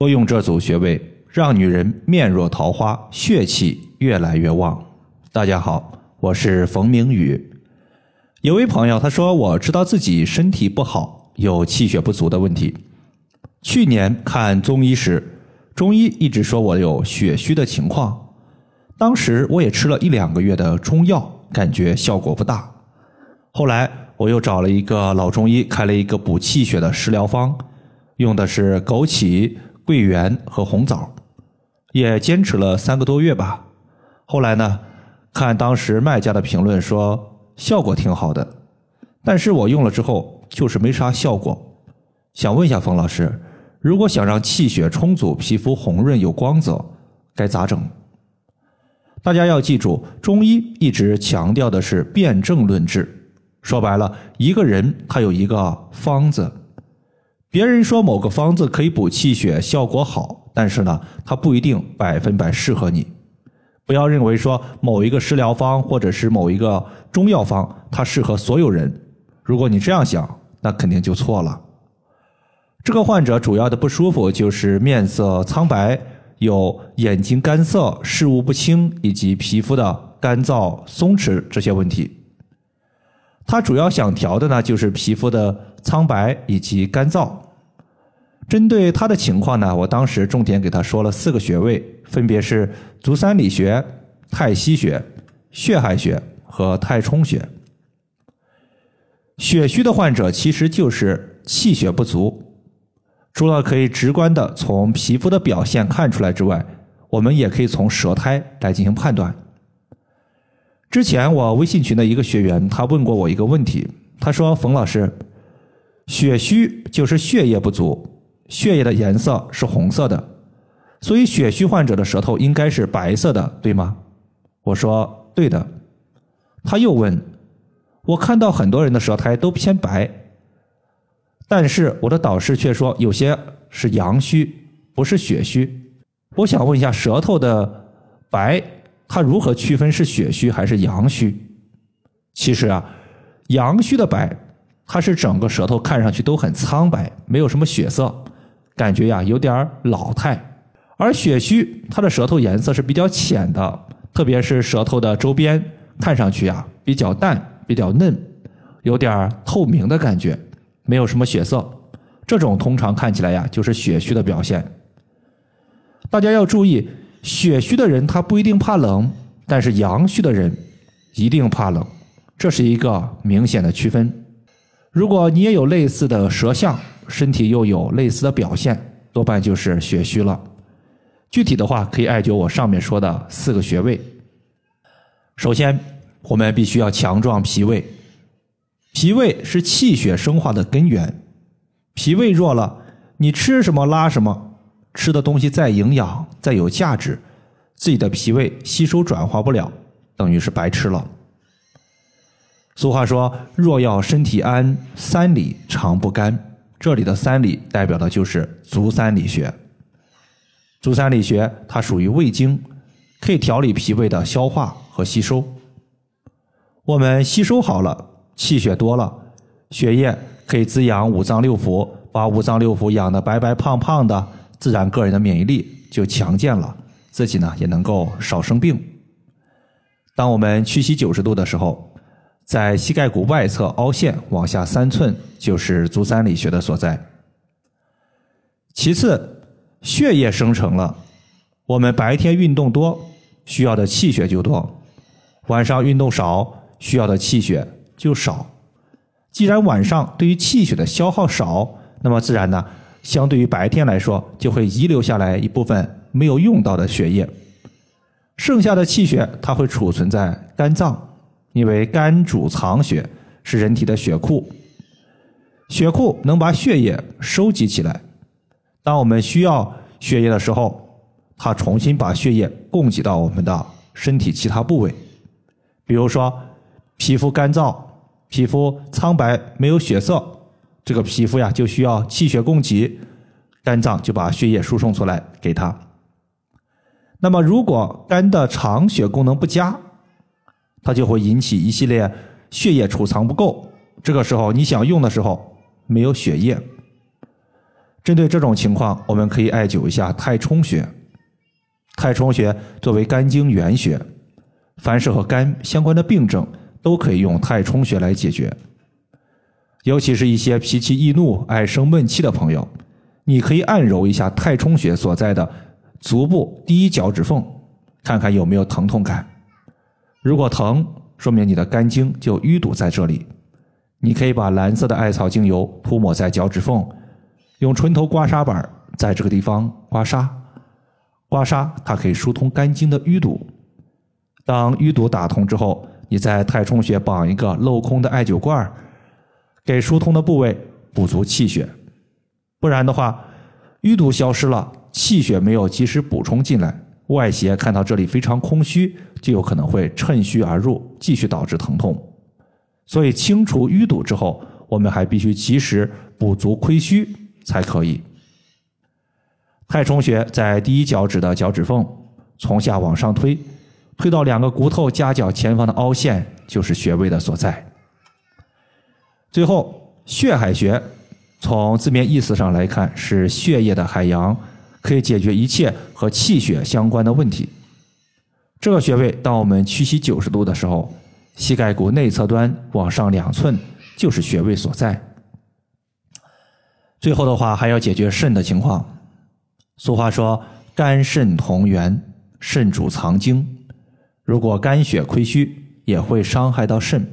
多用这组穴位，让女人面若桃花，血气越来越旺。大家好，我是冯明宇。有位朋友他说，我知道自己身体不好，有气血不足的问题。去年看中医时，中医一直说我有血虚的情况。当时我也吃了一两个月的中药，感觉效果不大。后来我又找了一个老中医，开了一个补气血的食疗方，用的是枸杞。桂圆和红枣，也坚持了三个多月吧。后来呢，看当时卖家的评论说效果挺好的，但是我用了之后就是没啥效果。想问一下冯老师，如果想让气血充足、皮肤红润有光泽，该咋整？大家要记住，中医一直强调的是辨证论治，说白了，一个人他有一个方子。别人说某个方子可以补气血，效果好，但是呢，它不一定百分百适合你。不要认为说某一个食疗方或者是某一个中药方，它适合所有人。如果你这样想，那肯定就错了。这个患者主要的不舒服就是面色苍白，有眼睛干涩、视物不清，以及皮肤的干燥、松弛这些问题。他主要想调的呢，就是皮肤的。苍白以及干燥，针对他的情况呢，我当时重点给他说了四个穴位，分别是足三里穴、太溪穴、血海穴和太冲穴。血虚的患者其实就是气血不足，除了可以直观的从皮肤的表现看出来之外，我们也可以从舌苔来进行判断。之前我微信群的一个学员，他问过我一个问题，他说：“冯老师。”血虚就是血液不足，血液的颜色是红色的，所以血虚患者的舌头应该是白色的，对吗？我说对的。他又问，我看到很多人的舌苔都偏白，但是我的导师却说有些是阳虚，不是血虚。我想问一下，舌头的白，它如何区分是血虚还是阳虚？其实啊，阳虚的白。它是整个舌头看上去都很苍白，没有什么血色，感觉呀有点老态。而血虚，它的舌头颜色是比较浅的，特别是舌头的周边，看上去呀比较淡、比较嫩，有点透明的感觉，没有什么血色。这种通常看起来呀就是血虚的表现。大家要注意，血虚的人他不一定怕冷，但是阳虚的人一定怕冷，这是一个明显的区分。如果你也有类似的舌象，身体又有类似的表现，多半就是血虚了。具体的话，可以艾灸我上面说的四个穴位。首先，我们必须要强壮脾胃，脾胃是气血生化的根源。脾胃弱了，你吃什么拉什么，吃的东西再营养再有价值，自己的脾胃吸收转化不了，等于是白吃了。俗话说：“若要身体安，三里常不干。”这里的三里代表的就是足三里穴。足三里穴它属于胃经，可以调理脾胃的消化和吸收。我们吸收好了，气血多了，血液可以滋养五脏六腑，把五脏六腑养得白白胖胖的，自然个人的免疫力就强健了，自己呢也能够少生病。当我们屈膝九十度的时候。在膝盖骨外侧凹陷往下三寸，就是足三里穴的所在。其次，血液生成了，我们白天运动多，需要的气血就多；晚上运动少，需要的气血就少。既然晚上对于气血的消耗少，那么自然呢，相对于白天来说，就会遗留下来一部分没有用到的血液，剩下的气血它会储存在肝脏。因为肝主藏血，是人体的血库，血库能把血液收集起来。当我们需要血液的时候，它重新把血液供给到我们的身体其他部位。比如说，皮肤干燥、皮肤苍白、没有血色，这个皮肤呀就需要气血供给，肝脏就把血液输送出来给它。那么，如果肝的藏血功能不佳，它就会引起一系列血液储藏不够，这个时候你想用的时候没有血液。针对这种情况，我们可以艾灸一下太冲穴。太冲穴作为肝经原穴，凡是和肝相关的病症都可以用太冲穴来解决。尤其是一些脾气易怒、爱生闷气的朋友，你可以按揉一下太冲穴所在的足部第一脚趾缝，看看有没有疼痛感。如果疼，说明你的肝经就淤堵在这里。你可以把蓝色的艾草精油涂抹在脚趾缝，用纯头刮痧板在这个地方刮痧。刮痧它可以疏通肝经的淤堵。当淤堵打通之后，你在太冲穴绑一个镂空的艾灸罐，给疏通的部位补足气血。不然的话，淤堵消失了，气血没有及时补充进来，外邪看到这里非常空虚，就有可能会趁虚而入，继续导致疼痛。所以清除淤堵之后，我们还必须及时补足亏虚才可以。太冲穴在第一脚趾的脚趾缝，从下往上推，推到两个骨头夹角前方的凹陷，就是穴位的所在。最后，血海穴从字面意思上来看是血液的海洋，可以解决一切和气血相关的问题。这个穴位，当我们屈膝九十度的时候。膝盖骨内侧端往上两寸就是穴位所在。最后的话还要解决肾的情况。俗话说肝肾同源，肾主藏精。如果肝血亏虚，也会伤害到肾。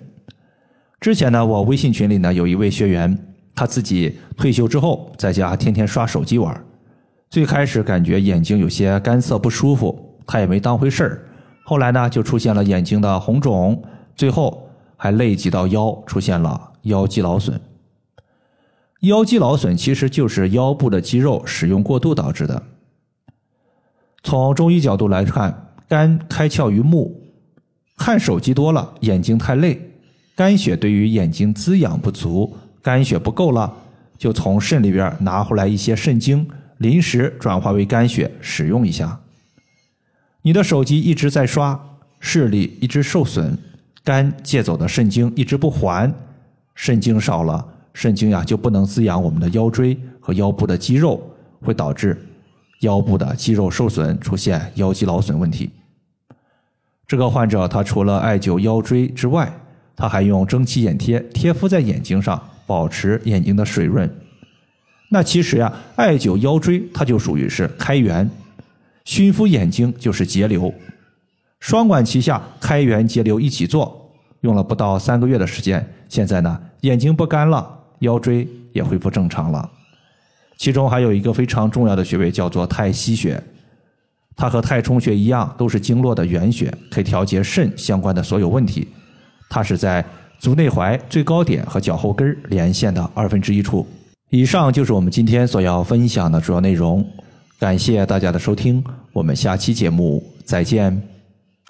之前呢，我微信群里呢有一位学员，他自己退休之后在家天天刷手机玩，最开始感觉眼睛有些干涩不舒服，他也没当回事儿。后来呢，就出现了眼睛的红肿。最后还累及到腰，出现了腰肌劳损。腰肌劳损其实就是腰部的肌肉使用过度导致的。从中医角度来看，肝开窍于目，看手机多了，眼睛太累，肝血对于眼睛滋养不足，肝血不够了，就从肾里边拿回来一些肾精，临时转化为肝血使用一下。你的手机一直在刷，视力一直受损。肝借走的肾精一直不还，肾精少了，肾精呀就不能滋养我们的腰椎和腰部的肌肉，会导致腰部的肌肉受损，出现腰肌劳损问题。这个患者他除了艾灸腰椎之外，他还用蒸汽眼贴贴敷在眼睛上，保持眼睛的水润。那其实呀，艾灸腰椎它就属于是开源，熏敷眼睛就是节流。双管齐下，开源节流一起做，用了不到三个月的时间，现在呢眼睛不干了，腰椎也恢复正常了。其中还有一个非常重要的穴位叫做太溪穴，它和太冲穴一样，都是经络的原穴，可以调节肾相关的所有问题。它是在足内踝最高点和脚后跟连线的二分之一处。以上就是我们今天所要分享的主要内容，感谢大家的收听，我们下期节目再见。